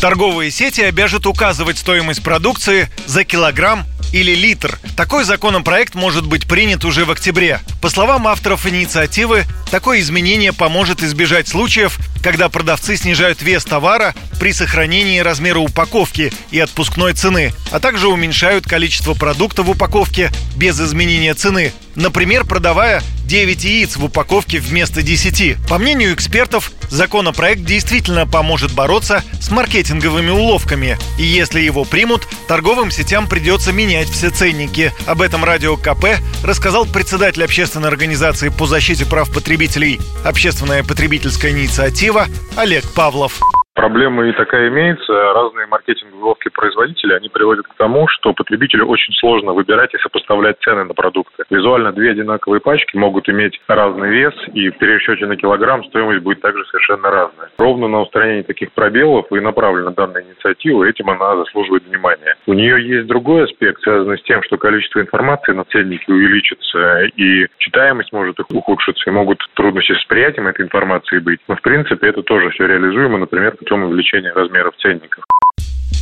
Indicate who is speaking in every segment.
Speaker 1: Торговые сети обяжут указывать стоимость продукции за килограмм или литр. Такой законопроект может быть принят уже в октябре. По словам авторов инициативы, такое изменение поможет избежать случаев, когда продавцы снижают вес товара при сохранении размера упаковки и отпускной цены, а также уменьшают количество продукта в упаковке без изменения цены. Например, продавая 9 яиц в упаковке вместо 10. По мнению экспертов, законопроект действительно поможет бороться с маркетинговыми уловками. И если его примут, торговым сетям придется менять все ценники. Об этом Радио КП рассказал председатель общественной организации по защите прав потребителей «Общественная потребительская инициатива» Олег Павлов.
Speaker 2: Проблема и такая имеется. Разные маркетинговые ловкие производители, они приводят к тому, что потребителю очень сложно выбирать и сопоставлять цены на продукты. Визуально две одинаковые пачки могут иметь разный вес, и в пересчете на килограмм стоимость будет также совершенно разная. Ровно на устранение таких пробелов и направлена данная инициатива, этим она заслуживает внимания. У нее есть другой аспект, связанный с тем, что количество информации на ценнике увеличится, и читаемость может ухудшиться, и могут трудности с восприятием этой информации быть. Но, в принципе, это тоже все реализуемо, например, путем увеличения размеров ценников.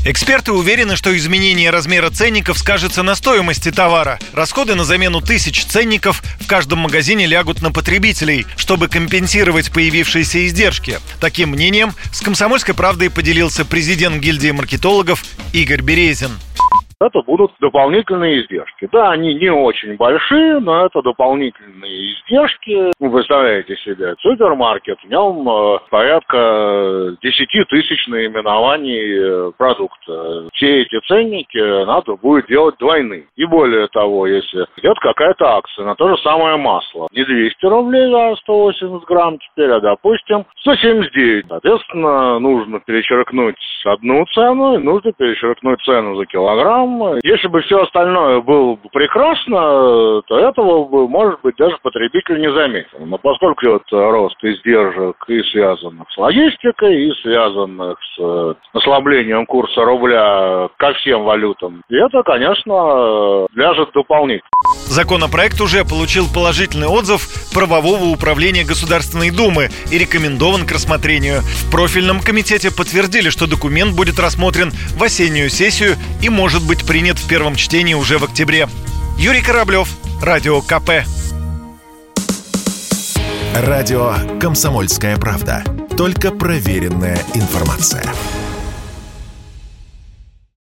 Speaker 1: Эксперты уверены, что изменение размера ценников скажется на стоимости товара. Расходы на замену тысяч ценников в каждом магазине лягут на потребителей, чтобы компенсировать появившиеся издержки. Таким мнением с «Комсомольской правдой» поделился президент гильдии маркетологов Игорь Березин
Speaker 3: это будут дополнительные издержки. Да, они не очень большие, но это дополнительные издержки. Вы представляете себе, супермаркет, в нем э, порядка 10 тысяч наименований э, продукта. Все эти ценники надо будет делать двойные. И более того, если идет какая-то акция на то же самое масло, не 200 рублей за 180 грамм теперь, а, допустим, 179. Соответственно, нужно перечеркнуть одну цену, и нужно перечеркнуть цену за килограмм, там, если бы все остальное было бы прекрасно, то этого бы, может быть, даже потребитель не заметил. Но поскольку вот рост издержек и связанных с логистикой, и связанных с э, ослаблением курса рубля ко всем валютам, это, конечно, ляжет дополнительно.
Speaker 1: Законопроект уже получил положительный отзыв правового управления Государственной Думы и рекомендован к рассмотрению. В профильном комитете подтвердили, что документ будет рассмотрен в осеннюю сессию и может быть принят в первом чтении уже в октябре. Юрий Кораблев, Радио КП.
Speaker 4: Радио «Комсомольская правда». Только проверенная информация.